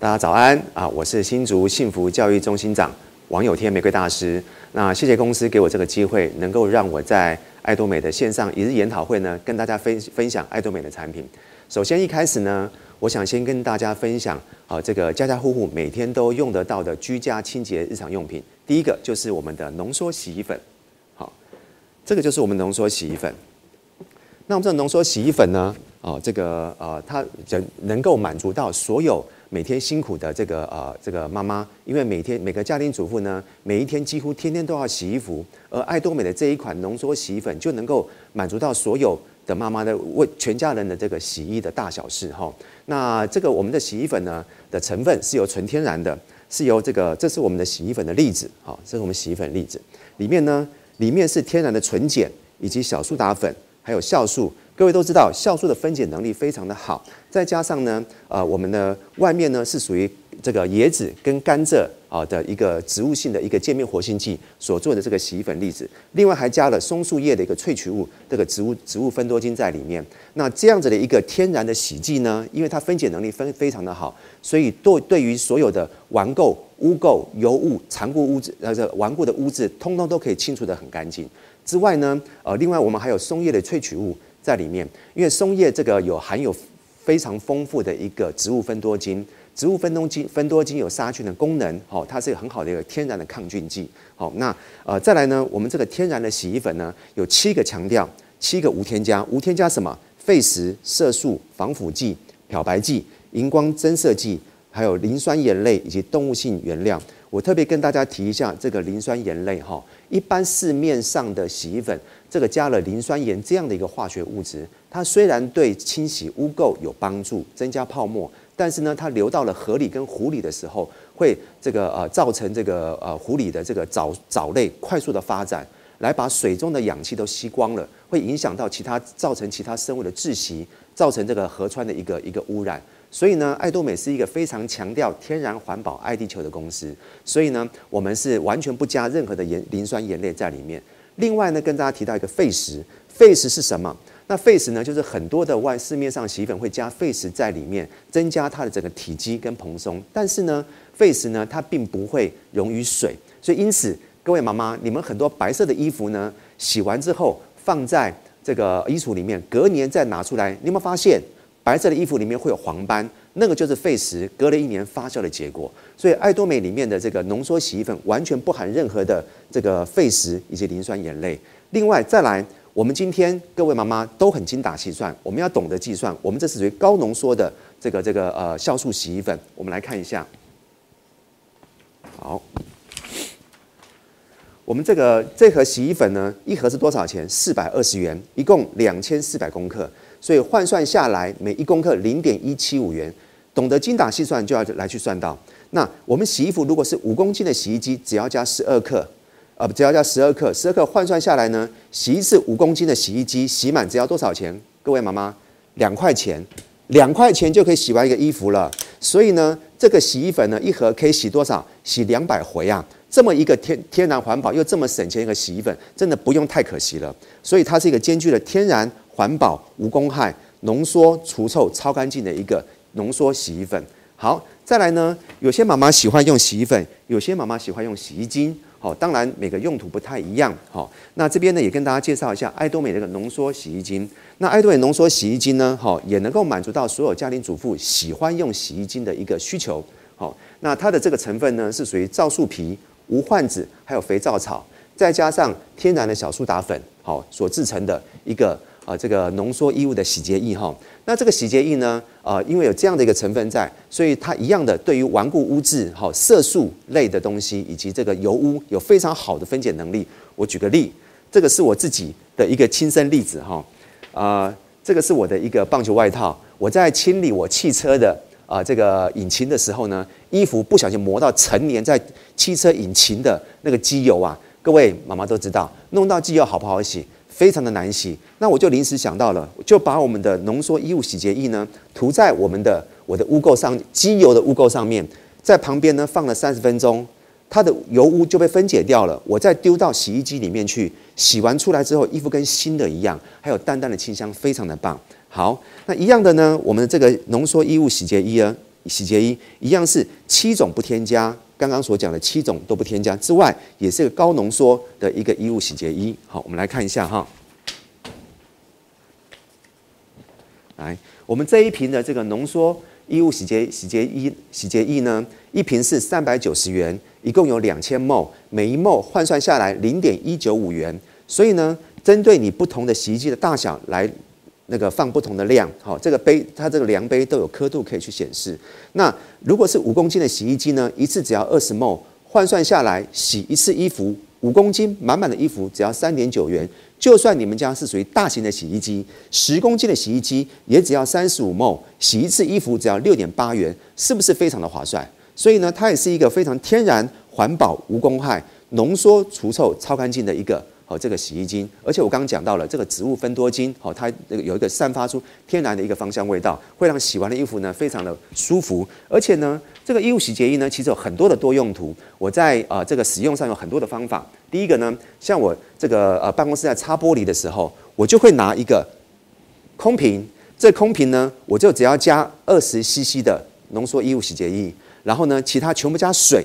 大家早安啊！我是新竹幸福教育中心长王有天玫瑰大师。那谢谢公司给我这个机会，能够让我在爱多美的线上一日研讨会呢，跟大家分分享爱多美的产品。首先一开始呢，我想先跟大家分享啊，这个家家户户每天都用得到的居家清洁日常用品。第一个就是我们的浓缩洗衣粉，好，这个就是我们浓缩洗衣粉。那我们这浓缩洗衣粉呢，哦，这个呃，它能能够满足到所有。每天辛苦的这个呃这个妈妈，因为每天每个家庭主妇呢，每一天几乎天天都要洗衣服，而爱多美的这一款浓缩洗衣粉就能够满足到所有的妈妈的为全家人的这个洗衣的大小事哈。那这个我们的洗衣粉呢的成分是由纯天然的，是由这个这是我们的洗衣粉的粒子，哈，这是我们洗衣粉粒子，里面呢里面是天然的纯碱以及小苏打粉，还有酵素。各位都知道，酵素的分解能力非常的好，再加上呢，呃，我们的外面呢是属于这个椰子跟甘蔗啊的一个植物性的一个界面活性剂所做的这个洗衣粉粒子，另外还加了松树叶的一个萃取物，这个植物植物分多精在里面。那这样子的一个天然的洗剂呢，因为它分解能力非非常的好，所以对对于所有的顽垢、污垢、油污、残固污渍呃这顽固的污渍，通通都可以清除得很干净。之外呢，呃，另外我们还有松叶的萃取物。在里面，因为松叶这个有含有非常丰富的一个植物分多精，植物分多精分多精有杀菌的功能，好，它是很好的一个天然的抗菌剂，好，那呃再来呢，我们这个天然的洗衣粉呢，有七个强调，七个无添加，无添加什么？废石、色素、防腐剂、漂白剂、荧光增色剂，还有磷酸盐类以及动物性原料。我特别跟大家提一下这个磷酸盐类哈，一般市面上的洗衣粉。这个加了磷酸盐这样的一个化学物质，它虽然对清洗污垢有帮助，增加泡沫，但是呢，它流到了河里跟湖里的时候，会这个呃造成这个呃湖里的这个藻藻类快速的发展，来把水中的氧气都吸光了，会影响到其他，造成其他生物的窒息，造成这个河川的一个一个污染。所以呢，爱多美是一个非常强调天然环保、爱地球的公司，所以呢，我们是完全不加任何的盐磷酸盐类在里面。另外呢，跟大家提到一个废石，废石是什么？那废石呢，就是很多的外市面上洗衣粉会加废石在里面，增加它的整个体积跟蓬松。但是呢，废石呢，它并不会溶于水，所以因此，各位妈妈，你们很多白色的衣服呢，洗完之后放在这个衣橱里面，隔年再拿出来，你有没有发现白色的衣服里面会有黄斑？那个就是废石隔了一年发酵的结果，所以爱多美里面的这个浓缩洗衣粉完全不含任何的这个废石以及磷酸盐类。另外再来，我们今天各位妈妈都很精打细算，我们要懂得计算。我们这是属于高浓缩的这个这个呃酵素洗衣粉。我们来看一下，好，我们这个这盒洗衣粉呢，一盒是多少钱？四百二十元，一共两千四百公克。所以换算下来，每一公克零点一七五元。懂得精打细算，就要来去算到。那我们洗衣服如果是五公斤的洗衣机，只要加十二克，呃，只要加十二克，十二克换算下来呢，洗一次五公斤的洗衣机洗满只要多少钱？各位妈妈，两块钱，两块钱就可以洗完一个衣服了。所以呢，这个洗衣粉呢，一盒可以洗多少？洗两百回啊！这么一个天天然环保又这么省钱一个洗衣粉，真的不用太可惜了。所以它是一个兼具了天然。环保无公害、浓缩除臭、超干净的一个浓缩洗衣粉。好，再来呢，有些妈妈喜欢用洗衣粉，有些妈妈喜欢用洗衣精。好，当然每个用途不太一样。好，那这边呢也跟大家介绍一下爱多美这个浓缩洗衣精。那爱多美浓缩洗衣精呢，好也能够满足到所有家庭主妇喜欢用洗衣精的一个需求。好，那它的这个成分呢是属于皂树皮、无患子，还有肥皂草，再加上天然的小苏打粉，好所制成的一个。啊，这个浓缩衣物的洗洁液哈，那这个洗洁液呢，啊，因为有这样的一个成分在，所以它一样的对于顽固污渍、哈色素类的东西以及这个油污有非常好的分解能力。我举个例，这个是我自己的一个亲身例子哈，啊，这个是我的一个棒球外套，我在清理我汽车的啊这个引擎的时候呢，衣服不小心磨到陈年在汽车引擎的那个机油啊，各位妈妈都知道，弄到机油好不好洗？非常的难洗，那我就临时想到了，就把我们的浓缩衣物洗洁液呢涂在我们的我的污垢上，机油的污垢上面，在旁边呢放了三十分钟，它的油污就被分解掉了。我再丢到洗衣机里面去，洗完出来之后，衣服跟新的一样，还有淡淡的清香，非常的棒。好，那一样的呢，我们的这个浓缩衣物洗洁衣呢，洗洁衣，一样是七种不添加，刚刚所讲的七种都不添加之外，也是个高浓缩的一个衣物洗洁衣。好，我们来看一下哈。来，我们这一瓶的这个浓缩衣物洗洁洗洁衣洗洁液呢，一瓶是三百九十元，一共有两千 ml，每一 ml 换算下来零点一九五元。所以呢，针对你不同的洗衣机的大小来那个放不同的量，好，这个杯它这个量杯都有刻度可以去显示。那如果是五公斤的洗衣机呢，一次只要二十 m 换算下来洗一次衣服五公斤满满的衣服只要三点九元。就算你们家是属于大型的洗衣机，十公斤的洗衣机也只要三十五 m 洗一次衣服只要六点八元，是不是非常的划算？所以呢，它也是一个非常天然、环保、无公害、浓缩除臭、超干净的一个。哦，这个洗衣精，而且我刚刚讲到了这个植物芬多精，哦，它那个有一个散发出天然的一个芳香味道，会让洗完的衣服呢非常的舒服。而且呢，这个衣物洗洁液呢，其实有很多的多用途。我在呃这个使用上有很多的方法。第一个呢，像我这个呃办公室在擦玻璃的时候，我就会拿一个空瓶，这空瓶呢，我就只要加二十 CC 的浓缩衣物洗洁液，然后呢，其他全部加水，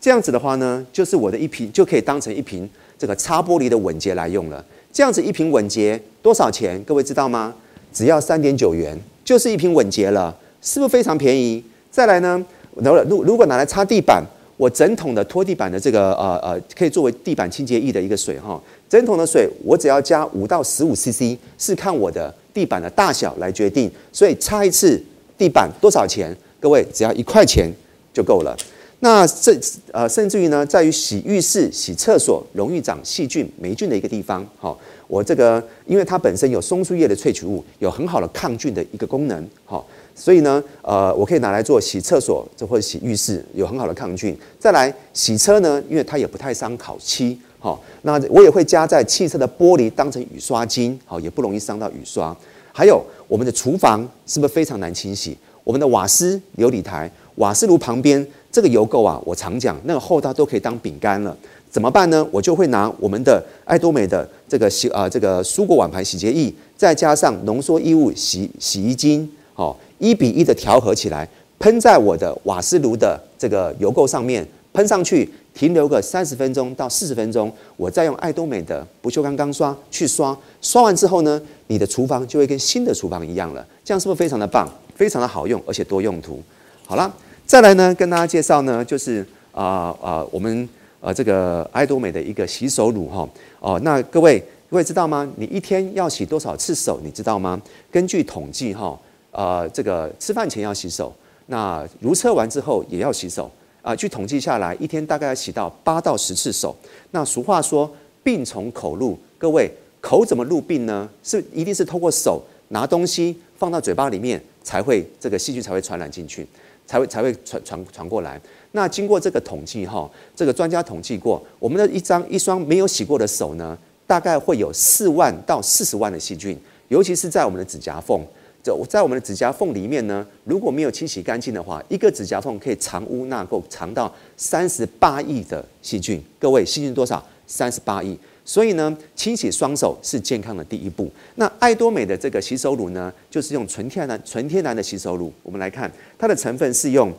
这样子的话呢，就是我的一瓶就可以当成一瓶。这个擦玻璃的稳洁来用了，这样子一瓶稳洁多少钱？各位知道吗？只要三点九元，就是一瓶稳洁了，是不是非常便宜？再来呢，如如果拿来擦地板，我整桶的拖地板的这个呃呃，可以作为地板清洁液的一个水哈，整桶的水我只要加五到十五 CC，是看我的地板的大小来决定，所以擦一次地板多少钱？各位只要一块钱就够了。那甚呃，甚至于呢，在于洗浴室、洗厕所容易长细菌、霉菌的一个地方，好，我这个因为它本身有松树叶的萃取物，有很好的抗菌的一个功能，好，所以呢，呃，我可以拿来做洗厕所，这或者洗浴室，有很好的抗菌。再来洗车呢，因为它也不太伤烤漆，好，那我也会加在汽车的玻璃当成雨刷巾，好，也不容易伤到雨刷。还有我们的厨房是不是非常难清洗？我们的瓦斯琉璃台、瓦斯炉旁边。这个油垢啊，我常讲，那个厚到都可以当饼干了，怎么办呢？我就会拿我们的爱多美的这个洗啊这个蔬果碗盘洗洁液，再加上浓缩衣物洗洗衣精，好，一比一的调和起来，喷在我的瓦斯炉的这个油垢上面，喷上去，停留个三十分钟到四十分钟，我再用爱多美的不锈钢钢刷去刷，刷完之后呢，你的厨房就会跟新的厨房一样了，这样是不是非常的棒，非常的好用，而且多用途？好了。再来呢，跟大家介绍呢，就是啊啊、我们呃这个爱多美的一个洗手乳哈哦。那各位各位知道吗？你一天要洗多少次手？你知道吗？根据统计哈，呃，这个吃饭前要洗手，那如厕完之后也要洗手啊、据统计下来，一天大概要洗到八到十次手。那俗话说，病从口入，各位口怎么入病呢？是一定是透过手拿东西放到嘴巴里面，才会这个细菌才会传染进去。才会才会传传传过来。那经过这个统计哈，这个专家统计过，我们的一张一双没有洗过的手呢，大概会有四万到四十万的细菌，尤其是在我们的指甲缝。就在我们的指甲缝里面呢，如果没有清洗干净的话，一个指甲缝可以藏污纳垢，藏到三十八亿的细菌。各位，细菌多少？三十八亿。所以呢，清洗双手是健康的第一步。那爱多美的这个洗手乳呢，就是用纯天然、纯天然的洗手乳。我们来看它的成分是用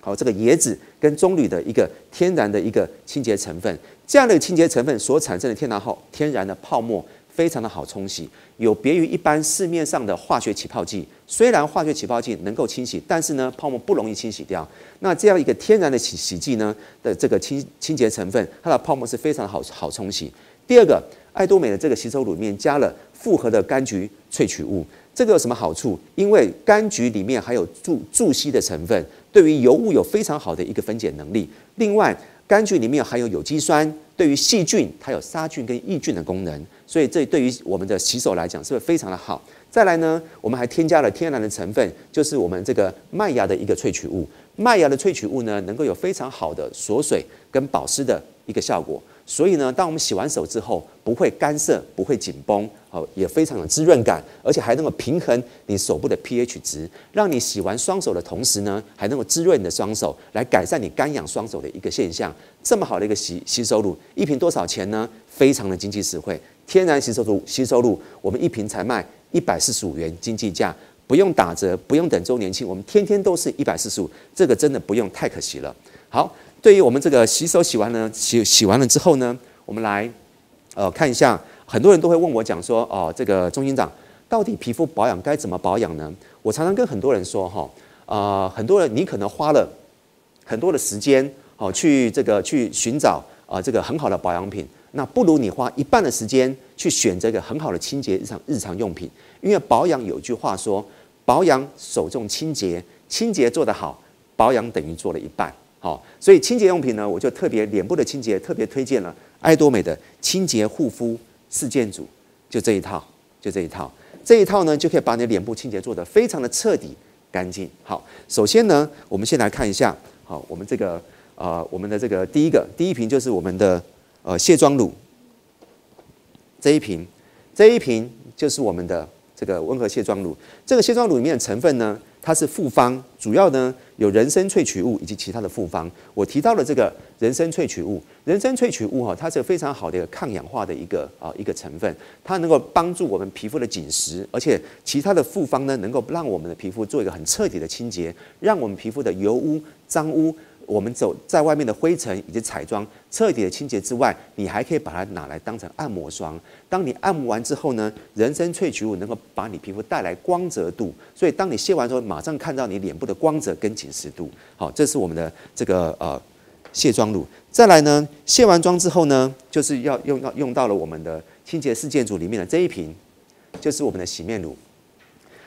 好这个椰子跟棕榈的一个天然的一个清洁成分。这样的清洁成分所产生的天然好天然的泡沫，非常的好冲洗，有别于一般市面上的化学起泡剂。虽然化学起泡剂能够清洗，但是呢，泡沫不容易清洗掉。那这样一个天然的洗洗剂呢的这个清清洁成分，它的泡沫是非常好好冲洗。第二个，爱多美的这个洗手乳里面加了复合的柑橘萃取物，这个有什么好处？因为柑橘里面含有助助吸的成分，对于油污有非常好的一个分解能力。另外，柑橘里面含有有机酸，对于细菌它有杀菌跟抑菌的功能，所以这对于我们的洗手来讲是不是非常的好？再来呢，我们还添加了天然的成分，就是我们这个麦芽的一个萃取物。麦芽的萃取物呢，能够有非常好的锁水跟保湿的一个效果。所以呢，当我们洗完手之后，不会干涩，不会紧绷，哦，也非常有滋润感，而且还能够平衡你手部的 pH 值，让你洗完双手的同时呢，还能够滋润你的双手，来改善你干痒双手的一个现象。这么好的一个洗洗手乳，一瓶多少钱呢？非常的经济实惠，天然洗手乳洗手露，我们一瓶才卖一百四十五元经济价，不用打折，不用等周年庆，我们天天都是一百四十五，这个真的不用，太可惜了。好，对于我们这个洗手洗完了，洗洗完了之后呢，我们来呃看一下，很多人都会问我讲说，哦，这个中心长，到底皮肤保养该怎么保养呢？我常常跟很多人说，哈，呃，很多人你可能花了很多的时间，哦，去这个去寻找啊、呃、这个很好的保养品，那不如你花一半的时间去选择一个很好的清洁日常日常用品，因为保养有句话说。保养首重清洁，清洁做得好，保养等于做了一半。好，所以清洁用品呢，我就特别脸部的清洁特别推荐了爱多美的清洁护肤四件组，就这一套，就这一套，这一套呢就可以把你脸部清洁做得非常的彻底干净。好，首先呢，我们先来看一下，好，我们这个呃，我们的这个第一个第一瓶就是我们的呃卸妆乳，这一瓶，这一瓶就是我们的。这个温和卸妆乳，这个卸妆乳里面的成分呢，它是复方，主要呢有人参萃取物以及其他的复方。我提到了这个人参萃取物，人参萃取物哈，它是非常好的一个抗氧化的一个啊一个成分，它能够帮助我们皮肤的紧实，而且其他的复方呢，能够让我们的皮肤做一个很彻底的清洁，让我们皮肤的油污、脏污。我们走在外面的灰尘以及彩妆彻底的清洁之外，你还可以把它拿来当成按摩霜。当你按摩完之后呢，人参萃取物能够把你皮肤带来光泽度，所以当你卸完之后，马上看到你脸部的光泽跟紧实度。好，这是我们的这个呃卸妆乳。再来呢，卸完妆之后呢，就是要用到用到了我们的清洁四件组里面的这一瓶，就是我们的洗面乳。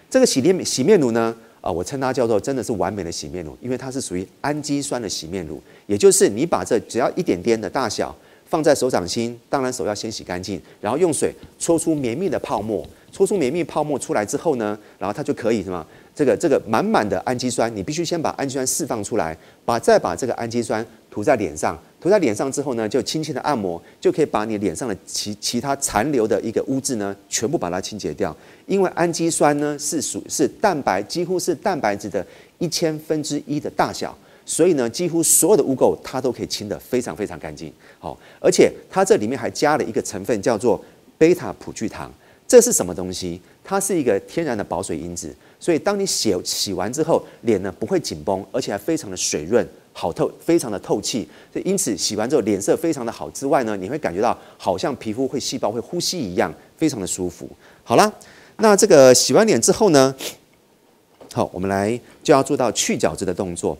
这个洗面洗面乳呢。啊，我称它叫做真的是完美的洗面乳，因为它是属于氨基酸的洗面乳，也就是你把这只要一点点的大小放在手掌心，当然手要先洗干净，然后用水搓出绵密的泡沫，搓出绵密泡沫出来之后呢，然后它就可以什么？这个这个满满的氨基酸，你必须先把氨基酸释放出来，把再把这个氨基酸涂在脸上。涂在脸上之后呢，就轻轻的按摩，就可以把你脸上的其其他残留的一个污渍呢，全部把它清洁掉。因为氨基酸呢是属是蛋白，几乎是蛋白质的一千分之一的大小，所以呢，几乎所有的污垢它都可以清得非常非常干净。好，而且它这里面还加了一个成分叫做贝塔葡聚糖，这是什么东西？它是一个天然的保水因子，所以当你洗洗完之后，脸呢不会紧绷，而且还非常的水润。好透，非常的透气，所以因此洗完之后脸色非常的好。之外呢，你会感觉到好像皮肤会细胞会呼吸一样，非常的舒服。好了，那这个洗完脸之后呢，好，我们来就要做到去角质的动作。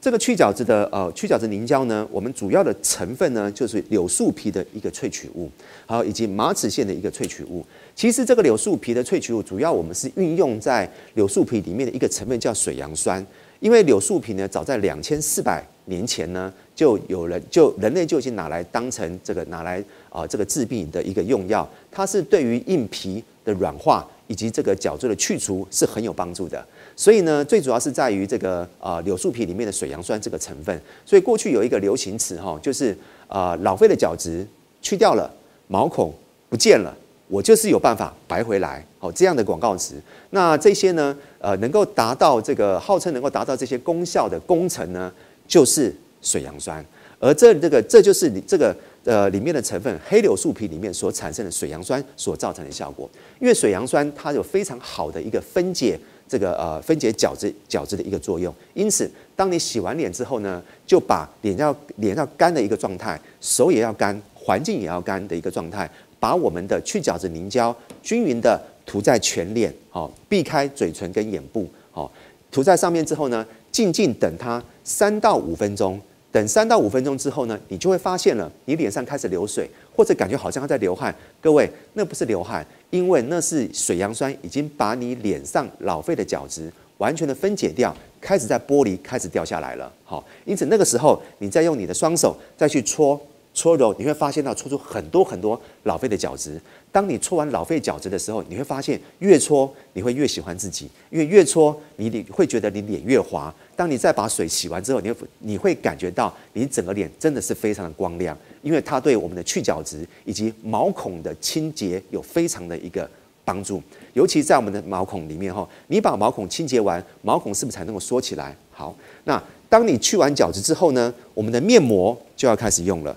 这个去角质的呃去角质凝胶呢，我们主要的成分呢就是柳树皮的一个萃取物，好，以及马齿苋的一个萃取物。其实这个柳树皮的萃取物，主要我们是运用在柳树皮里面的一个成分叫水杨酸。因为柳树皮呢，早在两千四百年前呢，就有人就人类就已经拿来当成这个拿来啊、呃、这个治病的一个用药，它是对于硬皮的软化以及这个角质的去除是很有帮助的。所以呢，最主要是在于这个啊、呃、柳树皮里面的水杨酸这个成分。所以过去有一个流行词哈，就是啊、呃、老废的角质去掉了，毛孔不见了。我就是有办法白回来，好，这样的广告词。那这些呢，呃，能够达到这个号称能够达到这些功效的工程呢，就是水杨酸。而这这个这就是你这个呃里面的成分黑柳树皮里面所产生的水杨酸所造成的效果。因为水杨酸它有非常好的一个分解这个呃分解角质角质的一个作用。因此，当你洗完脸之后呢，就把脸要脸要干的一个状态，手也要干，环境也要干的一个状态。把我们的去角质凝胶均匀的涂在全脸，好，避开嘴唇跟眼部，好，涂在上面之后呢，静静等它三到五分钟。等三到五分钟之后呢，你就会发现了，你脸上开始流水，或者感觉好像在流汗。各位，那不是流汗，因为那是水杨酸已经把你脸上老废的角质完全的分解掉，开始在剥离，开始掉下来了。好，因此那个时候，你再用你的双手再去搓。搓揉，你会发现到搓出很多很多老废的角质。当你搓完老废角质的时候，你会发现越搓你会越喜欢自己，因为越搓你脸会觉得你脸越滑。当你再把水洗完之后，你会你会感觉到你整个脸真的是非常的光亮，因为它对我们的去角质以及毛孔的清洁有非常的一个帮助。尤其在我们的毛孔里面哈，你把毛孔清洁完，毛孔是不是才能够缩起来？好，那。当你去完角质之后呢，我们的面膜就要开始用了。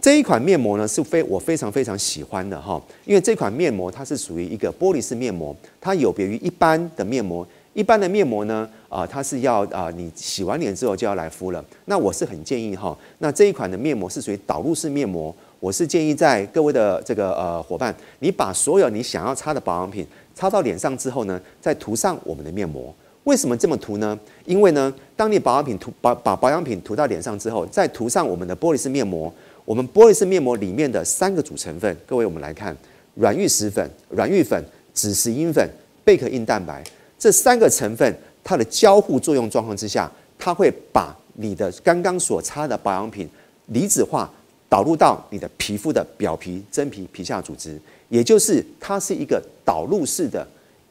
这一款面膜呢是非我非常非常喜欢的哈，因为这款面膜它是属于一个玻璃式面膜，它有别于一般的面膜。一般的面膜呢，啊，它是要啊，你洗完脸之后就要来敷了。那我是很建议哈，那这一款的面膜是属于导入式面膜，我是建议在各位的这个呃伙伴，你把所有你想要擦的保养品擦到脸上之后呢，再涂上我们的面膜。为什么这么涂呢？因为呢，当你保养品涂把把保养品涂到脸上之后，再涂上我们的玻璃式面膜。我们玻璃式面膜里面的三个主成分，各位我们来看，软玉石粉、软玉粉、紫石英粉、贝壳硬蛋白这三个成分，它的交互作用状况之下，它会把你的刚刚所擦的保养品离子化导入到你的皮肤的表皮、真皮、皮下组织，也就是它是一个导入式的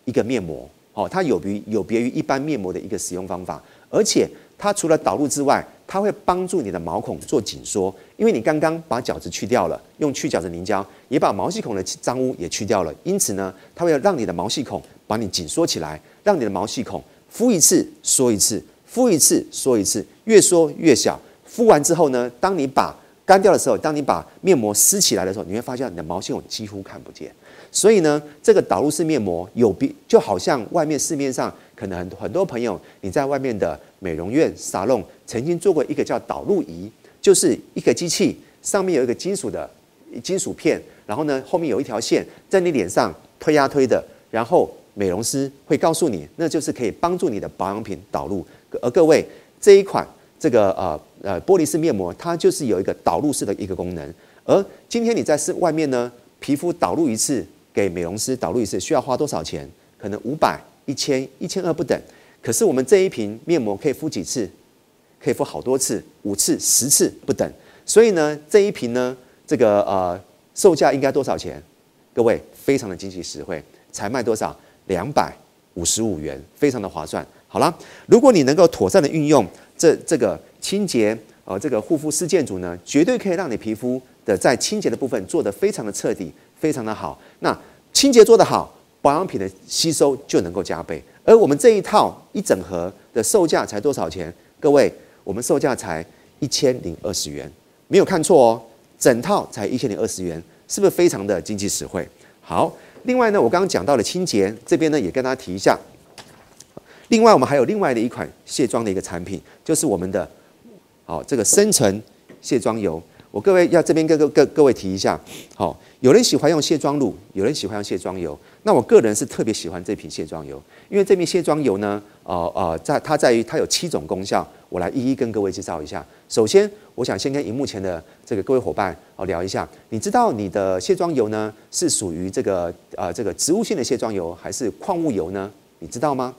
一个面膜。哦，它有别有别于一般面膜的一个使用方法，而且它除了导入之外，它会帮助你的毛孔做紧缩，因为你刚刚把角质去掉了，用去角质凝胶也把毛细孔的脏污也去掉了，因此呢，它会让你的毛细孔把你紧缩起来，让你的毛细孔敷一次缩一次，敷一次缩一次，越缩越小。敷完之后呢，当你把干掉的时候，当你把面膜撕起来的时候，你会发现你的毛细孔几乎看不见。所以呢，这个导入式面膜有比，就好像外面市面上可能很很多朋友你在外面的美容院沙龙曾经做过一个叫导入仪，就是一个机器上面有一个金属的金属片，然后呢后面有一条线在你脸上推呀推的，然后美容师会告诉你，那就是可以帮助你的保养品导入。而各位这一款这个呃呃玻璃式面膜，它就是有一个导入式的一个功能。而今天你在室外面呢，皮肤导入一次。给美容师导入一次需要花多少钱？可能五百、一千、一千二不等。可是我们这一瓶面膜可以敷几次？可以敷好多次，五次、十次不等。所以呢，这一瓶呢，这个呃售价应该多少钱？各位非常的经济实惠，才卖多少？两百五十五元，非常的划算。好了，如果你能够妥善的运用这这个清洁呃这个护肤四件组呢，绝对可以让你皮肤的在清洁的部分做得非常的彻底。非常的好，那清洁做得好，保养品的吸收就能够加倍。而我们这一套一整盒的售价才多少钱？各位，我们售价才一千零二十元，没有看错哦，整套才一千零二十元，是不是非常的经济实惠？好，另外呢，我刚刚讲到了清洁这边呢，也跟大家提一下。另外，我们还有另外的一款卸妆的一个产品，就是我们的好这个深层卸妆油。我各位要这边各个各各位提一下，好，有人喜欢用卸妆乳，有人喜欢用卸妆油。那我个人是特别喜欢这瓶卸妆油，因为这瓶卸妆油呢，呃呃，在它在于它有七种功效，我来一一跟各位介绍一下。首先，我想先跟荧幕前的这个各位伙伴哦聊一下，你知道你的卸妆油呢是属于这个呃这个植物性的卸妆油还是矿物油呢？你知道吗？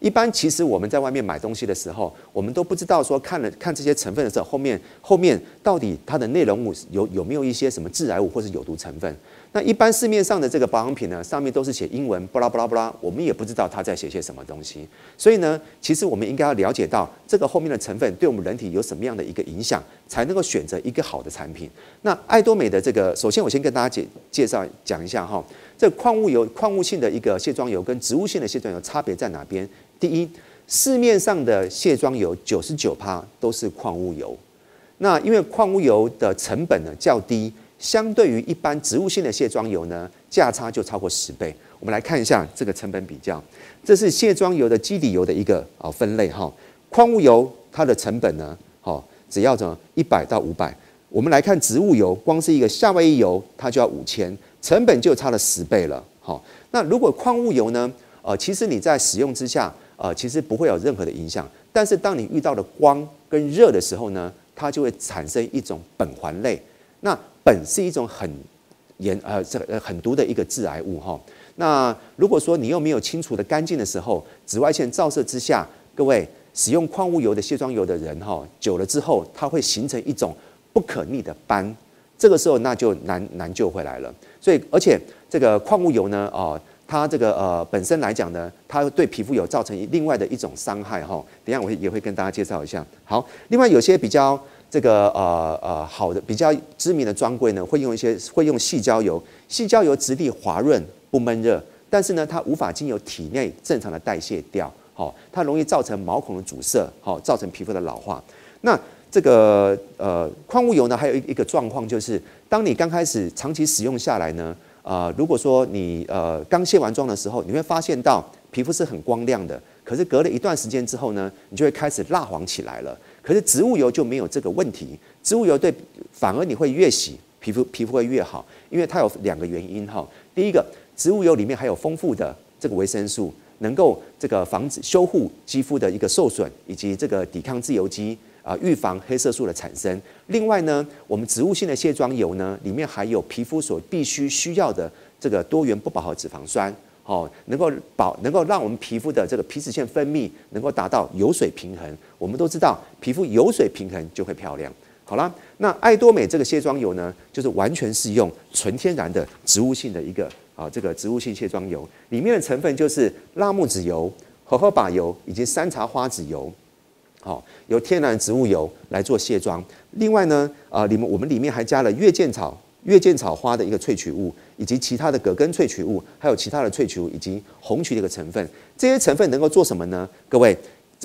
一般其实我们在外面买东西的时候，我们都不知道说看了看这些成分的时候，后面后面到底它的内容物有有没有一些什么致癌物或是有毒成分？那一般市面上的这个保养品呢，上面都是写英文，巴拉巴拉巴拉，我们也不知道它在写些什么东西。所以呢，其实我们应该要了解到这个后面的成分对我们人体有什么样的一个影响，才能够选择一个好的产品。那爱多美的这个，首先我先跟大家介介绍讲一下哈，这矿物油、矿物性的一个卸妆油跟植物性的卸妆油差别在哪边？第一，市面上的卸妆油九十九趴都是矿物油，那因为矿物油的成本呢较低，相对于一般植物性的卸妆油呢，价差就超过十倍。我们来看一下这个成本比较，这是卸妆油的基底油的一个啊分类哈。矿物油它的成本呢，好只要怎么一百到五百。我们来看植物油，光是一个夏威夷油它就要五千，成本就差了十倍了。好，那如果矿物油呢，呃，其实你在使用之下。呃，其实不会有任何的影响，但是当你遇到了光跟热的时候呢，它就会产生一种苯环类。那苯是一种很严呃这呃很毒的一个致癌物哈。那如果说你又没有清除的干净的时候，紫外线照射之下，各位使用矿物油的卸妆油的人哈，久了之后它会形成一种不可逆的斑，这个时候那就难难救回来了。所以而且这个矿物油呢，哦。它这个呃本身来讲呢，它对皮肤有造成另外的一种伤害哈。等下我也会跟大家介绍一下。好，另外有些比较这个呃呃好的比较知名的专柜呢，会用一些会用细胶油，细胶油质地滑润不闷热，但是呢它无法经由体内正常的代谢掉，好，它容易造成毛孔的阻塞，好，造成皮肤的老化。那这个呃矿物油呢，还有一一个状况就是，当你刚开始长期使用下来呢，呃，如果说你呃刚卸完妆的时候，你会发现到皮肤是很光亮的，可是隔了一段时间之后呢，你就会开始蜡黄起来了。可是植物油就没有这个问题，植物油对反而你会越洗皮肤皮肤会越好，因为它有两个原因哈。第一个，植物油里面还有丰富的这个维生素，能够这个防止修护肌肤的一个受损，以及这个抵抗自由基啊，预防黑色素的产生。另外呢，我们植物性的卸妆油呢，里面含有皮肤所必须需要的这个多元不饱和脂肪酸。哦，能够保，能够让我们皮肤的这个皮脂腺分泌能够达到油水平衡。我们都知道，皮肤油水平衡就会漂亮。好了，那爱多美这个卸妆油呢，就是完全是用纯天然的植物性的一个啊，这个植物性卸妆油，里面的成分就是辣木籽油、荷荷巴油以及山茶花籽油。好，由天然植物油来做卸妆。另外呢，啊，里面我们里面还加了月见草。月见草花的一个萃取物，以及其他的葛根萃取物，还有其他的萃取物，以及红曲的一个成分，这些成分能够做什么呢？各位，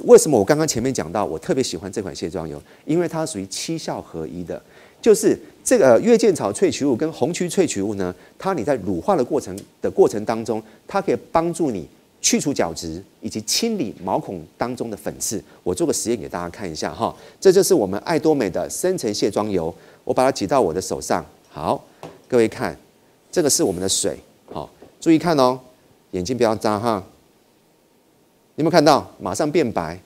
为什么我刚刚前面讲到，我特别喜欢这款卸妆油？因为它属于七效合一的，就是这个月见草萃取物跟红曲萃取物呢，它你在乳化的过程的过程当中，它可以帮助你去除角质，以及清理毛孔当中的粉刺。我做个实验给大家看一下哈，这就是我们爱多美的深层卸妆油，我把它挤到我的手上。好，各位看，这个是我们的水。好，注意看哦，眼睛不要眨哈。有没有看到？马上变白，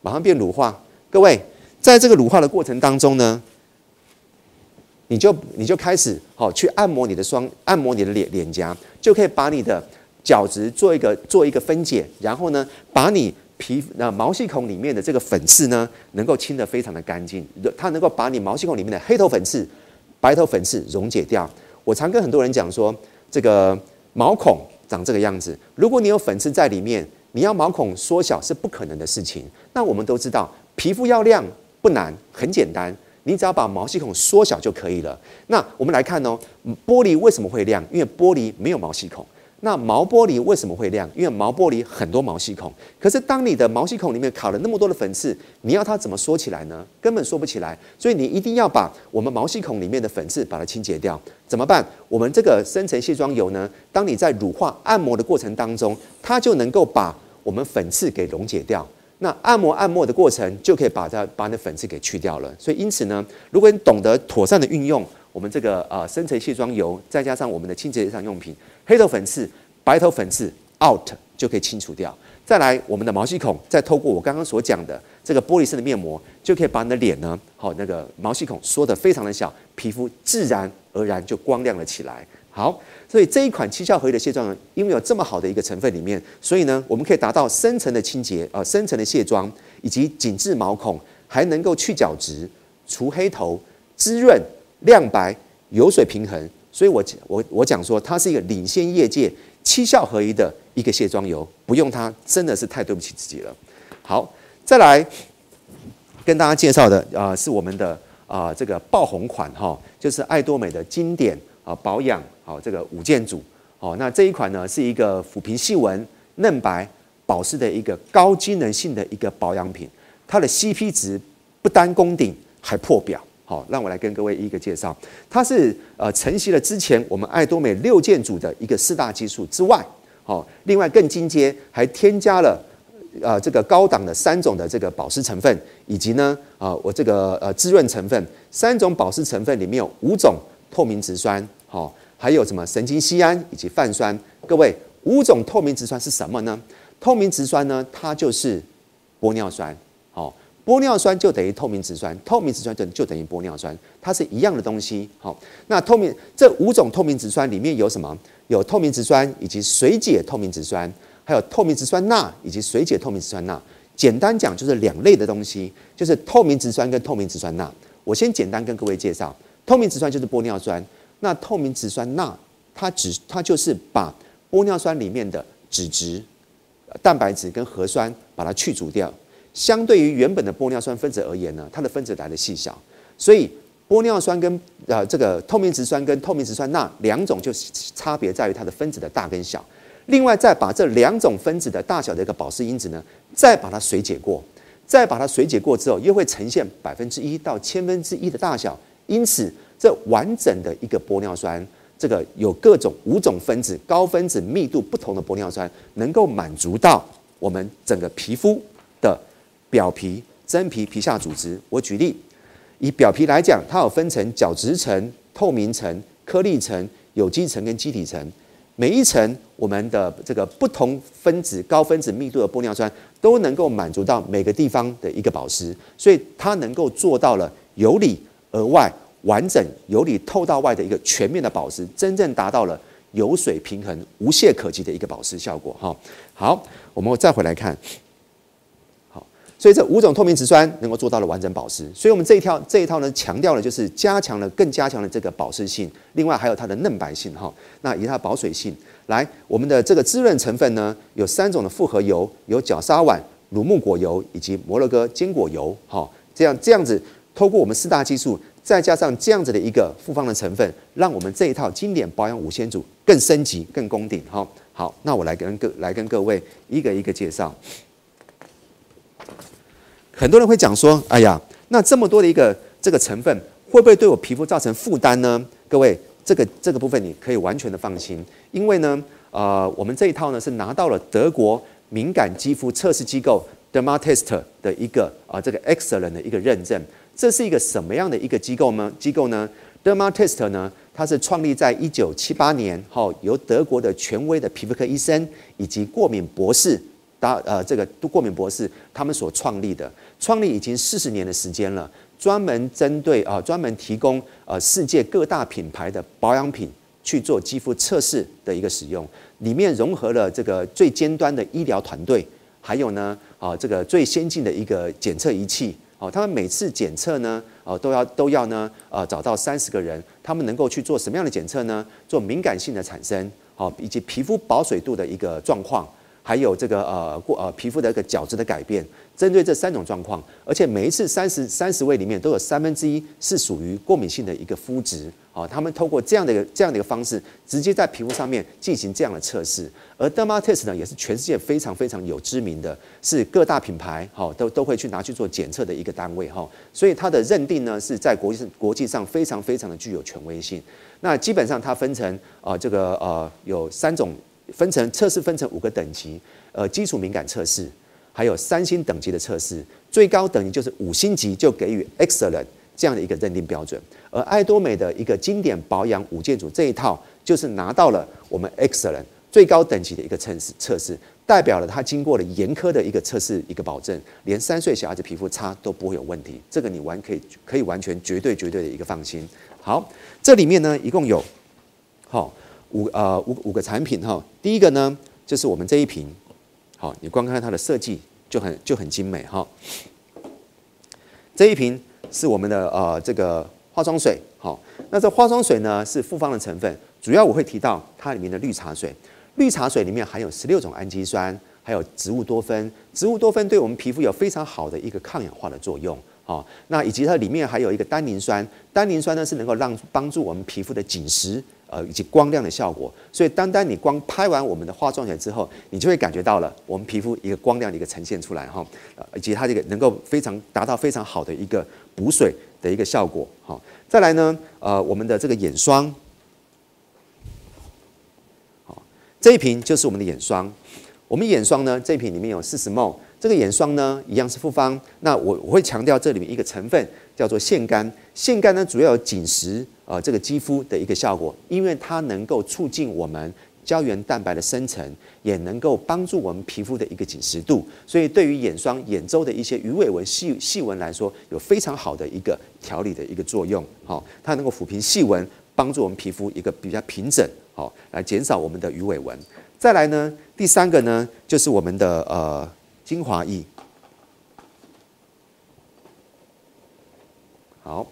马上变乳化。各位，在这个乳化的过程当中呢，你就你就开始好去按摩你的双，按摩你的脸脸颊，就可以把你的角质做一个做一个分解，然后呢，把你皮那毛细孔里面的这个粉刺呢，能够清得非常的干净。它能够把你毛细孔里面的黑头粉刺。白头粉刺溶解掉。我常跟很多人讲说，这个毛孔长这个样子，如果你有粉刺在里面，你要毛孔缩小是不可能的事情。那我们都知道，皮肤要亮不难，很简单，你只要把毛细孔缩小就可以了。那我们来看哦，玻璃为什么会亮？因为玻璃没有毛细孔。那毛玻璃为什么会亮？因为毛玻璃很多毛细孔。可是当你的毛细孔里面卡了那么多的粉刺，你要它怎么缩起来呢？根本缩不起来。所以你一定要把我们毛细孔里面的粉刺把它清洁掉。怎么办？我们这个深层卸妆油呢，当你在乳化按摩的过程当中，它就能够把我们粉刺给溶解掉。那按摩按摩的过程就可以把它把那粉刺给去掉了。所以因此呢，如果你懂得妥善的运用。我们这个呃深层卸妆油，再加上我们的清洁日常用品，黑头粉刺、白头粉刺 out 就可以清除掉。再来，我们的毛细孔，再透过我刚刚所讲的这个玻璃式的面膜，就可以把你的脸呢，好那个毛细孔缩得非常的小，皮肤自然而然就光亮了起来。好，所以这一款七效合一的卸妆油，因为有这么好的一个成分里面，所以呢，我们可以达到深层的清洁，呃，深层的卸妆，以及紧致毛孔，还能够去角质、除黑头、滋润。亮白、油水平衡，所以我我我讲说，它是一个领先业界七效合一的一个卸妆油，不用它真的是太对不起自己了。好，再来跟大家介绍的啊、呃，是我们的啊、这个爆红款哈、哦，就是爱多美的经典啊、保养好、哦、这个五件组哦，那这一款呢是一个抚平细纹、嫩白、保湿的一个高机能性的一个保养品，它的 CP 值不单攻顶还破表。好，让我来跟各位一个介绍，它是呃承袭了之前我们爱多美六件组的一个四大技术之外，好，另外更进阶，还添加了呃这个高档的三种的这个保湿成分，以及呢啊我这个呃滋润成分，三种保湿成分里面有五种透明质酸，好，还有什么神经酰胺以及泛酸。各位，五种透明质酸是什么呢？透明质酸呢，它就是玻尿酸，玻尿酸就等于透明质酸，透明质酸就就等于玻尿酸，它是一样的东西。好，那透明这五种透明质酸里面有什么？有透明质酸以及水解透明质酸，还有透明质酸钠以及水解透明质酸钠。简单讲就是两类的东西，就是透明质酸跟透明质酸钠。我先简单跟各位介绍，透明质酸就是玻尿酸，那透明质酸钠它只它就是把玻尿酸里面的脂质、蛋白质跟核酸把它去除掉。相对于原本的玻尿酸分子而言呢，它的分子来的细小，所以玻尿酸跟呃这个透明质酸跟透明质酸钠两种就差别在于它的分子的大跟小。另外再把这两种分子的大小的一个保湿因子呢，再把它水解过，再把它水解过之后，又会呈现百分之一到千分之一的大小。因此，这完整的一个玻尿酸，这个有各种五种分子、高分子密度不同的玻尿酸，能够满足到我们整个皮肤的表皮、真皮、皮下组织。我举例，以表皮来讲，它有分成角质层、透明层、颗粒层、有机层跟基体层。每一层我们的这个不同分子、高分子密度的玻尿酸都能够满足到每个地方的一个保湿，所以它能够做到了由里而外完整、由里透到外的一个全面的保湿，真正达到了油水平衡、无懈可击的一个保湿效果。哈，好，我们再回来看。所以这五种透明质酸能够做到了完整保湿，所以我们这一套这一套呢，强调的就是加强了更加强的这个保湿性，另外还有它的嫩白性哈，那以及它的保水性。来，我们的这个滋润成分呢，有三种的复合油，有角鲨烷、乳木果油以及摩洛哥坚果油。哈，这样这样子，透过我们四大技术，再加上这样子的一个复方的成分，让我们这一套经典保养五仙组更升级、更攻顶。哈，好，那我来跟各来跟各位一个一个介绍。很多人会讲说：“哎呀，那这么多的一个这个成分，会不会对我皮肤造成负担呢？”各位，这个这个部分你可以完全的放心，因为呢，呃，我们这一套呢是拿到了德国敏感肌肤测试机构 Dermatest 的一个啊、这个 Excellent 的一个认证。这是一个什么样的一个机构呢？机构呢？Dermatest 呢，它是创立在一九七八年，后由德国的权威的皮肤科医生以及过敏博士。大呃，这个都过敏博士他们所创立的，创立已经四十年的时间了，专门针对啊、专门提供呃世界各大品牌的保养品去做肌肤测试的一个使用，里面融合了这个最尖端的医疗团队，还有呢啊、这个最先进的一个检测仪器哦、他们每次检测呢哦、都要都要呢呃找到三十个人，他们能够去做什么样的检测呢？做敏感性的产生哦、以及皮肤保水度的一个状况。还有这个呃过呃皮肤的一个角质的改变，针对这三种状况，而且每一次三十三十位里面都有三分之一是属于过敏性的一个肤质，哦，他们透过这样的一个这样的一个方式，直接在皮肤上面进行这样的测试。而 Dermatest 呢，也是全世界非常非常有知名的，是各大品牌哈都都会去拿去做检测的一个单位哈，所以它的认定呢是在国际国际上非常非常的具有权威性。那基本上它分成啊、呃、这个呃有三种。分成测试分成五个等级，呃，基础敏感测试，还有三星等级的测试，最高等级就是五星级就给予 Excellent 这样的一个认定标准。而爱多美的一个经典保养五件组这一套，就是拿到了我们 Excellent 最高等级的一个测试测试，代表了它经过了严苛的一个测试一个保证，连三岁小孩子皮肤擦都不会有问题，这个你完可以可以完全绝对绝对的一个放心。好，这里面呢一共有，好。五呃五五个产品哈，第一个呢就是我们这一瓶，好，你光看它的设计就很就很精美哈。这一瓶是我们的呃这个化妆水，好，那这化妆水呢是复方的成分，主要我会提到它里面的绿茶水，绿茶水里面含有十六种氨基酸，还有植物多酚，植物多酚对我们皮肤有非常好的一个抗氧化的作用，好，那以及它里面还有一个单宁酸，单宁酸呢是能够让帮助我们皮肤的紧实。呃，以及光亮的效果，所以单单你光拍完我们的化妆水之后，你就会感觉到了我们皮肤一个光亮的一个呈现出来哈，呃，以及它这个能够非常达到非常好的一个补水的一个效果哈。再来呢，呃，我们的这个眼霜，好，这一瓶就是我们的眼霜。我们眼霜呢，这一瓶里面有四十 ml，这个眼霜呢一样是复方。那我我会强调这里面一个成分叫做腺苷，腺苷呢主要有紧实。呃，这个肌肤的一个效果，因为它能够促进我们胶原蛋白的生成，也能够帮助我们皮肤的一个紧实度，所以对于眼霜、眼周的一些鱼尾纹、细细纹来说，有非常好的一个调理的一个作用。好，它能够抚平细纹，帮助我们皮肤一个比较平整，好，来减少我们的鱼尾纹。再来呢，第三个呢，就是我们的呃精华液。好。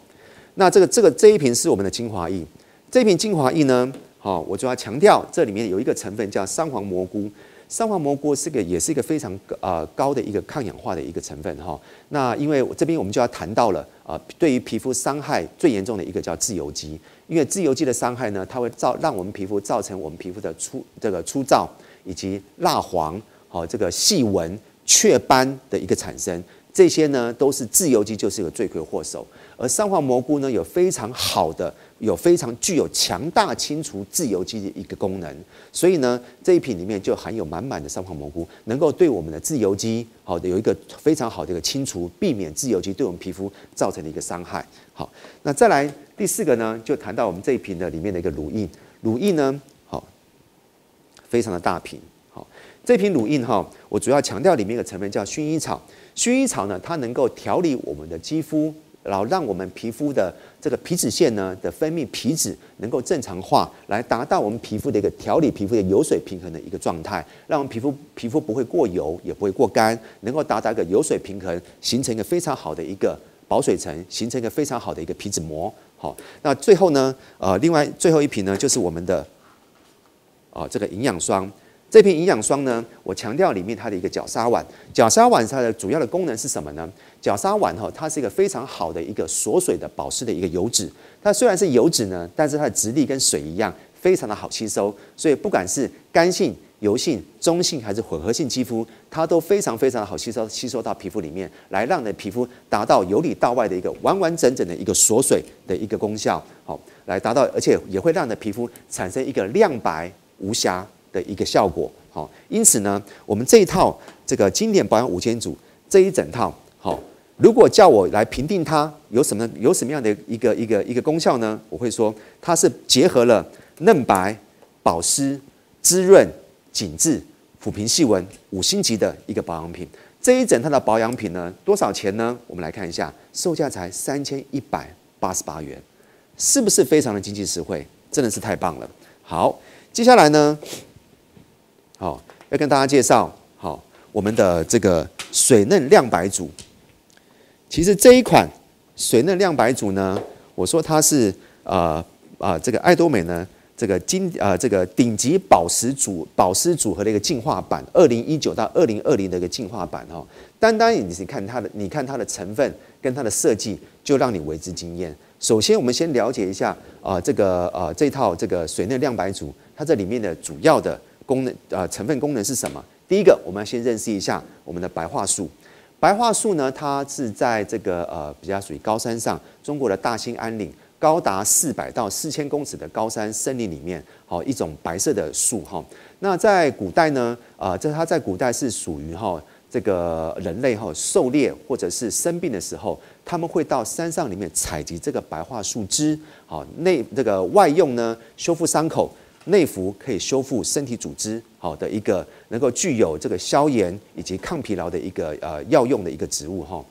那这个这个这一瓶是我们的精华液，这一瓶精华液呢，好，我就要强调这里面有一个成分叫三黄蘑菇，三黄蘑菇是个也是一个非常呃高的一个抗氧化的一个成分哈。那因为这边我们就要谈到了啊，对于皮肤伤害最严重的一个叫自由基，因为自由基的伤害呢，它会造让我们皮肤造成我们皮肤的粗这个粗糙以及蜡黄，好这个细纹雀斑的一个产生。这些呢都是自由基就是一个罪魁祸首。而三黄蘑菇呢，有非常好的，有非常具有强大清除自由基的一个功能，所以呢，这一瓶里面就含有满满的三黄蘑菇，能够对我们的自由基好的有一个非常好的一个清除，避免自由基对我们皮肤造成的一个伤害。好，那再来第四个呢，就谈到我们这一瓶的里面的一个乳印，乳印呢，好，非常的大瓶。好，这瓶乳印哈，我主要强调里面一个成分叫薰衣草，薰衣草呢，它能够调理我们的肌肤。然后让我们皮肤的这个皮脂腺呢的分泌皮脂能够正常化，来达到我们皮肤的一个调理皮肤的油水平衡的一个状态，让我们皮肤皮肤不会过油，也不会过干，能够达到一个油水平衡，形成一个非常好的一个保水层，形成一个非常好的一个皮脂膜。好，那最后呢，呃，另外最后一瓶呢就是我们的啊、这个营养霜。这瓶营养霜呢，我强调里面它的一个角鲨烷，角鲨烷它的主要的功能是什么呢？角鲨烷哈，它是一个非常好的一个锁水的保湿的一个油脂。它虽然是油脂呢，但是它的质地跟水一样，非常的好吸收。所以不管是干性、油性、中性还是混合性肌肤，它都非常非常的好吸收，吸收到皮肤里面来，让你的皮肤达到由里到外的一个完完整整的一个锁水的一个功效。好，来达到，而且也会让你的皮肤产生一个亮白无瑕的一个效果，好，因此呢，我们这一套这个经典保养五千组这一整套，好，如果叫我来评定它有什么有什么样的一个一个一个功效呢？我会说它是结合了嫩白、保湿、滋润、紧致、抚平细纹五星级的一个保养品。这一整套的保养品呢，多少钱呢？我们来看一下，售价才三千一百八十八元，是不是非常的经济实惠？真的是太棒了。好，接下来呢？好，要跟大家介绍好我们的这个水嫩亮白组。其实这一款水嫩亮白组呢，我说它是呃啊、呃、这个爱多美呢这个金呃这个顶级保湿组保湿组合的一个进化版，二零一九到二零二零的一个进化版哦。单单你是看它的，你看它的成分跟它的设计，就让你为之惊艳。首先，我们先了解一下啊、这个呃这套这个水嫩亮白组，它这里面的主要的。功能呃成分功能是什么？第一个，我们要先认识一下我们的白桦树。白桦树呢，它是在这个呃比较属于高山上，中国的大兴安岭，高达四百到四千公尺的高山森林里面，好一种白色的树哈。那在古代呢，呃，这它在古代是属于哈这个人类哈狩猎或者是生病的时候，他们会到山上里面采集这个白桦树枝，好内这个外用呢修复伤口。内服可以修复身体组织，好的一个能够具有这个消炎以及抗疲劳的一个呃药用的一个植物哈。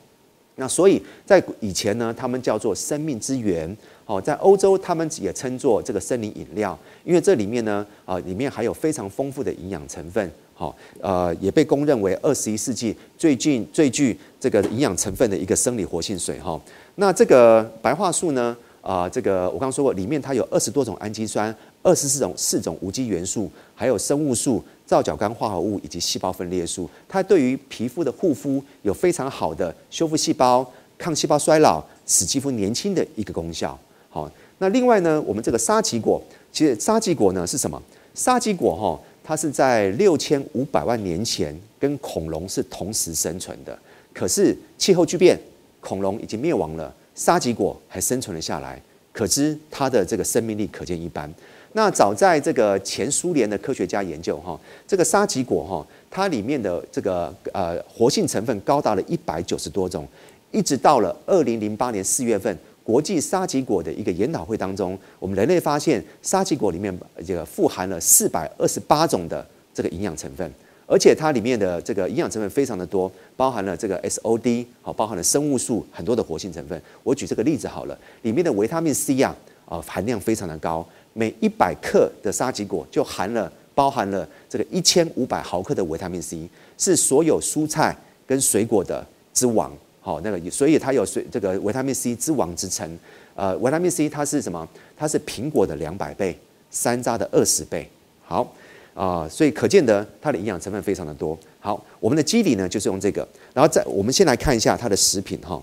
那所以在以前呢，他们叫做生命之源。好，在欧洲他们也称作这个森林饮料，因为这里面呢啊里面含有非常丰富的营养成分。好，呃也被公认为二十一世纪最近最具这个营养成分的一个生理活性水哈。那这个白桦树呢啊这个我刚刚说过，里面它有二十多种氨基酸。二十四种四种无机元素，还有生物素、皂角苷化合物以及细胞分裂素，它对于皮肤的护肤有非常好的修复细胞、抗细胞衰老、使肌肤年轻的一个功效。好，那另外呢，我们这个沙棘果，其实沙棘果呢是什么？沙棘果哈，它是在六千五百万年前跟恐龙是同时生存的，可是气候巨变，恐龙已经灭亡了，沙棘果还生存了下来，可知它的这个生命力可见一斑。那早在这个前苏联的科学家研究哈，这个沙棘果哈，它里面的这个呃活性成分高达了一百九十多种，一直到了二零零八年四月份国际沙棘果的一个研讨会当中，我们人类发现沙棘果里面这个富含了四百二十八种的这个营养成分，而且它里面的这个营养成分非常的多，包含了这个 SOD 好，包含了生物素很多的活性成分。我举这个例子好了，里面的维他命 C 啊啊含量非常的高。每一百克的沙棘果就含了包含了这个一千五百毫克的维他命 C，是所有蔬菜跟水果的之王。好，那个所以它有水这个维他命 C 之王之称。呃，维他命 C 它是什么？它是苹果的两百倍，山楂的二十倍。好啊，所以可见得它的营养成分非常的多。好，我们的基底呢就是用这个，然后再我们先来看一下它的食品哈。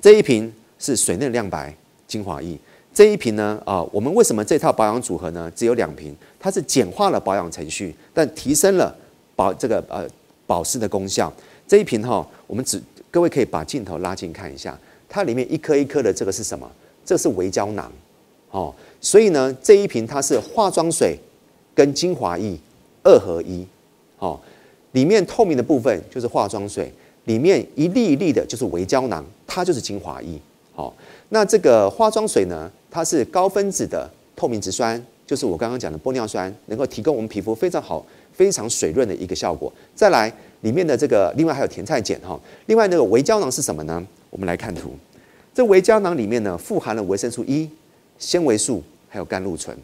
这一瓶是水嫩亮白精华液。这一瓶呢，啊，我们为什么这套保养组合呢？只有两瓶，它是简化了保养程序，但提升了保这个呃保湿的功效。这一瓶哈，我们只各位可以把镜头拉近看一下，它里面一颗一颗的这个是什么？这是微胶囊，哦，所以呢，这一瓶它是化妆水跟精华液二合一，哦，里面透明的部分就是化妆水，里面一粒一粒的就是微胶囊，它就是精华液，好，那这个化妆水呢，它是高分子的透明质酸，就是我刚刚讲的玻尿酸，能够提供我们皮肤非常好、非常水润的一个效果。再来，里面的这个另外还有甜菜碱哈。另外那个微胶囊是什么呢？我们来看图，这微胶囊里面呢，富含了维生素 E、纤维素还有甘露醇。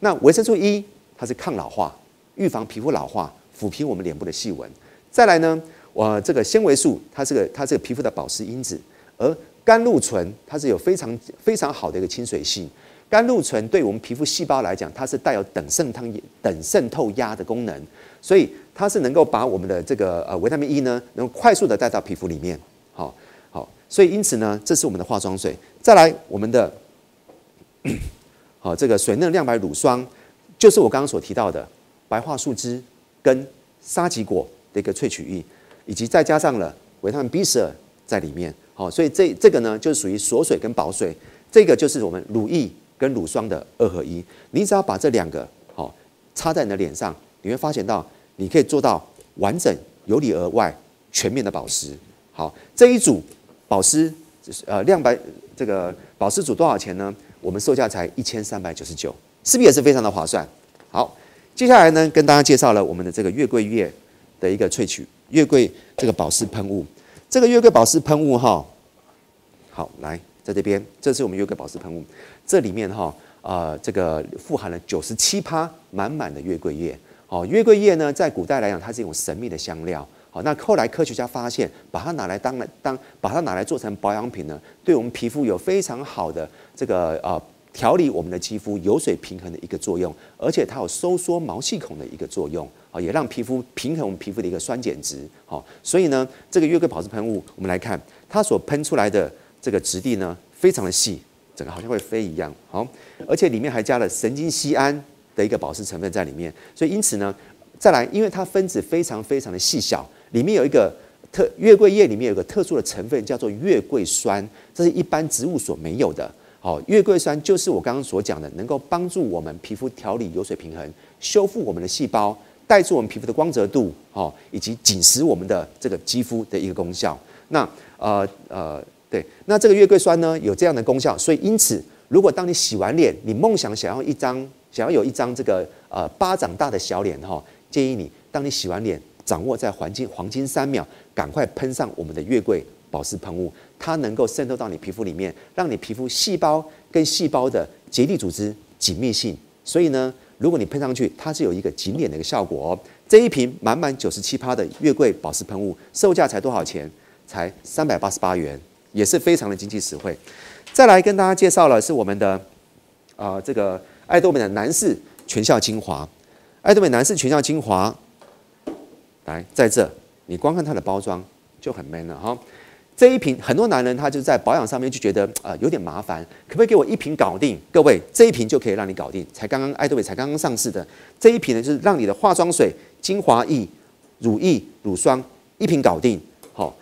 那维生素 E 它是抗老化、预防皮肤老化、抚平我们脸部的细纹。再来呢，我这个纤维素它是个它这个皮肤的保湿因子，而甘露醇它是有非常非常好的一个亲水性。甘露醇对我们皮肤细胞来讲，它是带有等渗透等渗透压的功能，所以它是能够把我们的这个呃维他命 E 呢，能快速的带到皮肤里面。好，好，所以因此呢，这是我们的化妆水。再来，我们的好这个水嫩亮白乳霜，就是我刚刚所提到的白桦树脂跟沙棘果的一个萃取液，以及再加上了维他命 B 十二在里面。好，所以这这个呢，就属于锁水跟保水，这个就是我们乳液。跟乳霜的二合一，你只要把这两个好擦在你的脸上，你会发现到你可以做到完整、由里而外、全面的保湿。好，这一组保湿呃亮白这个保湿组多少钱呢？我们售价才一千三百九十九，是不是也是非常的划算？好，接下来呢，跟大家介绍了我们的这个月桂叶的一个萃取，月桂这个保湿喷雾。这个月桂保湿喷雾哈，好来。在这边，这是我们月桂保湿喷雾，这里面哈，呃，这个富含了九十七趴满满的月桂叶。好，月桂叶呢，在古代来讲，它是一种神秘的香料。好，那后来科学家发现，把它拿来当来当，把它拿来做成保养品呢，对我们皮肤有非常好的这个呃调理我们的肌肤油水平衡的一个作用，而且它有收缩毛细孔的一个作用，啊，也让皮肤平衡我们皮肤的一个酸碱值。好，所以呢，这个月桂保湿喷雾，我们来看它所喷出来的。这个质地呢，非常的细，整个好像会飞一样，好，而且里面还加了神经酰胺的一个保湿成分在里面，所以因此呢，再来，因为它分子非常非常的细小，里面有一个特月桂叶里面有个特殊的成分叫做月桂酸，这是一般植物所没有的，好，月桂酸就是我刚刚所讲的，能够帮助我们皮肤调理油水平衡，修复我们的细胞，带出我们皮肤的光泽度，好，以及紧实我们的这个肌肤的一个功效。那呃呃。对，那这个月桂酸呢，有这样的功效，所以因此，如果当你洗完脸，你梦想想要一张，想要有一张这个呃巴掌大的小脸哈、建议你当你洗完脸，掌握在黄金黄金三秒，赶快喷上我们的月桂保湿喷雾，它能够渗透到你皮肤里面，让你皮肤细胞跟细胞的结缔组织紧密性。所以呢，如果你喷上去，它是有一个紧脸的一个效果哦。这一瓶满满九十七趴的月桂保湿喷雾，售价才多少钱？才三百八十八元。也是非常的经济实惠。再来跟大家介绍了是我们的啊、这个爱多美的男士全效精华，爱多美男士全效精华，来在这你光看它的包装就很 man 了哈。这一瓶很多男人他就在保养上面就觉得啊、呃、有点麻烦，可不可以给我一瓶搞定？各位这一瓶就可以让你搞定，才刚刚爱多美才刚刚上市的这一瓶呢，就是让你的化妆水、精华液、乳液、乳霜一瓶搞定。好，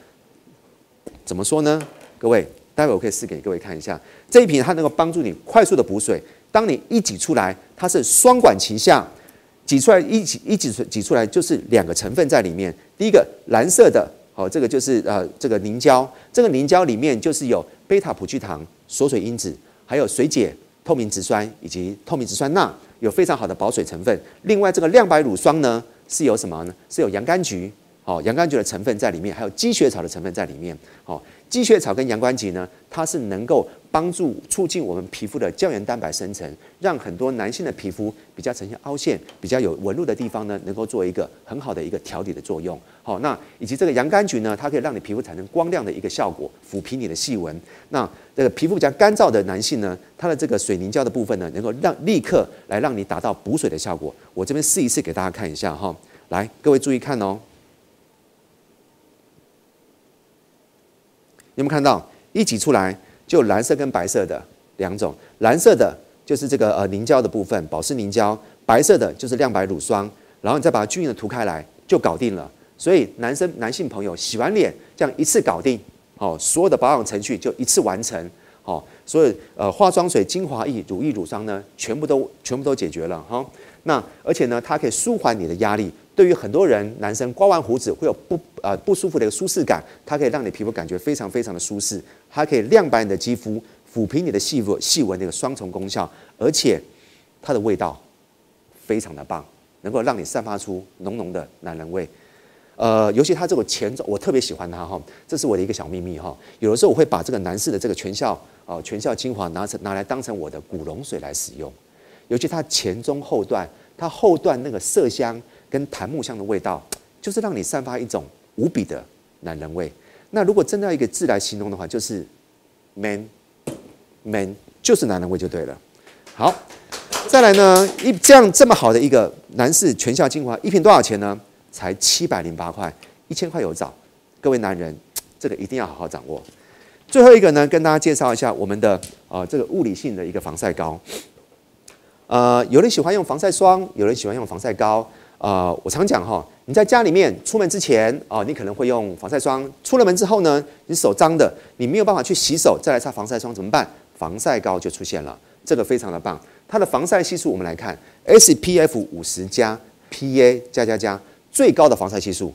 怎么说呢？各位，待会我可以试给各位看一下这一瓶，它能够帮助你快速的补水。当你一挤出来，它是双管齐下，挤出来一挤一挤出挤出来就是两个成分在里面。第一个蓝色的，哦，这个就是呃这个凝胶，这个凝胶里面就是有贝塔葡聚糖锁水因子，还有水解透明质酸以及透明质酸钠，有非常好的保水成分。另外，这个亮白乳霜呢是有什么呢？是有洋甘菊，哦，洋甘菊的成分在里面，还有积雪草的成分在里面，哦。积雪草跟洋甘菊呢，它是能够帮助促进我们皮肤的胶原蛋白生成，让很多男性的皮肤比较呈现凹陷、比较有纹路的地方呢，能够做一个很好的一个调理的作用。好，那以及这个洋甘菊呢，它可以让你皮肤产生光亮的一个效果，抚平你的细纹。那这个皮肤比较干燥的男性呢，它的这个水凝胶的部分呢，能够让立刻来让你达到补水的效果。我这边试一试给大家看一下哈，来，各位注意看哦。有没有看到一挤出来就蓝色跟白色的两种？蓝色的就是这个呃凝胶的部分，保湿凝胶；白色的就是亮白乳霜。然后你再把它均匀的涂开来，就搞定了。所以男生男性朋友洗完脸这样一次搞定，哦，所有的保养程序就一次完成，哦，所以呃化妆水、精华液、乳液、乳霜呢，全部都全部都解决了哈。那而且呢，它可以舒缓你的压力。对于很多人，男生刮完胡子会有不呃不舒服的一个舒适感，它可以让你皮肤感觉非常非常的舒适，它可以亮白你的肌肤，抚平你的细纹细纹的一个双重功效，而且它的味道非常的棒，能够让你散发出浓浓的男人味。呃，尤其它这个前奏，我特别喜欢它哈，这是我的一个小秘密哈。有的时候我会把这个男士的这个全效哦、呃、全效精华拿成拿来当成我的古龙水来使用，尤其它前中后段，它后段那个麝香。跟檀木香的味道，就是让你散发一种无比的男人味。那如果真的要一个字来形容的话，就是 man man，就是男人味就对了。好，再来呢，一这样这么好的一个男士全效精华，一瓶多少钱呢？才七百零八块，一千块有找。各位男人，这个一定要好好掌握。最后一个呢，跟大家介绍一下我们的啊、呃、这个物理性的一个防晒膏。呃，有人喜欢用防晒霜，有人喜欢用防晒膏。啊、呃，我常讲哈，你在家里面出门之前啊、你可能会用防晒霜。出了门之后呢，你手脏的，你没有办法去洗手，再来擦防晒霜怎么办？防晒膏就出现了，这个非常的棒。它的防晒系数我们来看，SPF 五十加 PA 加加加，最高的防晒系数。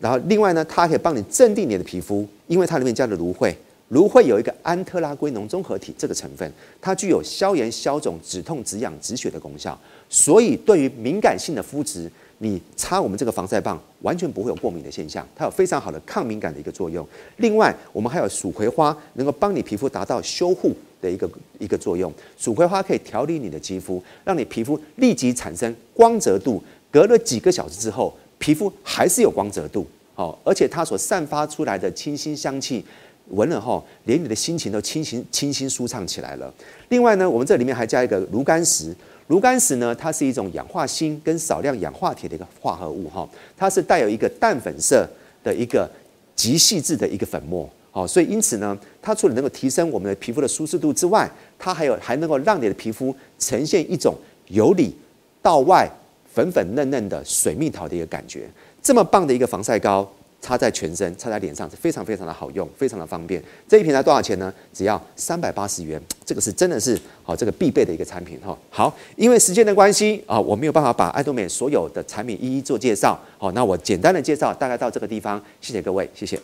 然后另外呢，它可以帮你镇定你的皮肤，因为它里面加了芦荟。芦荟有一个安特拉圭农综合体这个成分，它具有消炎、消肿、止痛、止痒、止血的功效，所以对于敏感性的肤质，你擦我们这个防晒棒完全不会有过敏的现象，它有非常好的抗敏感的一个作用。另外，我们还有蜀葵花，能够帮你皮肤达到修护的一个一个作用。蜀葵花可以调理你的肌肤，让你皮肤立即产生光泽度，隔了几个小时之后，皮肤还是有光泽度。好，而且它所散发出来的清新香气。闻了后，连你的心情都清新、清新舒畅起来了。另外呢，我们这里面还加一个炉甘石。炉甘石呢，它是一种氧化锌跟少量氧化铁的一个化合物哈，它是带有一个淡粉色的一个极细致的一个粉末。好，所以因此呢，它除了能够提升我们的皮肤的舒适度之外，它还有还能够让你的皮肤呈现一种由里到外粉粉嫩嫩的水蜜桃的一个感觉。这么棒的一个防晒膏。擦在全身，擦在脸上是非常非常的好用，非常的方便。这一瓶才多少钱呢？只要三百八十元，这个是真的是好这个必备的一个产品哈。好，因为时间的关系啊，我没有办法把爱多美所有的产品一一做介绍。好，那我简单的介绍大概到这个地方，谢谢各位，谢谢。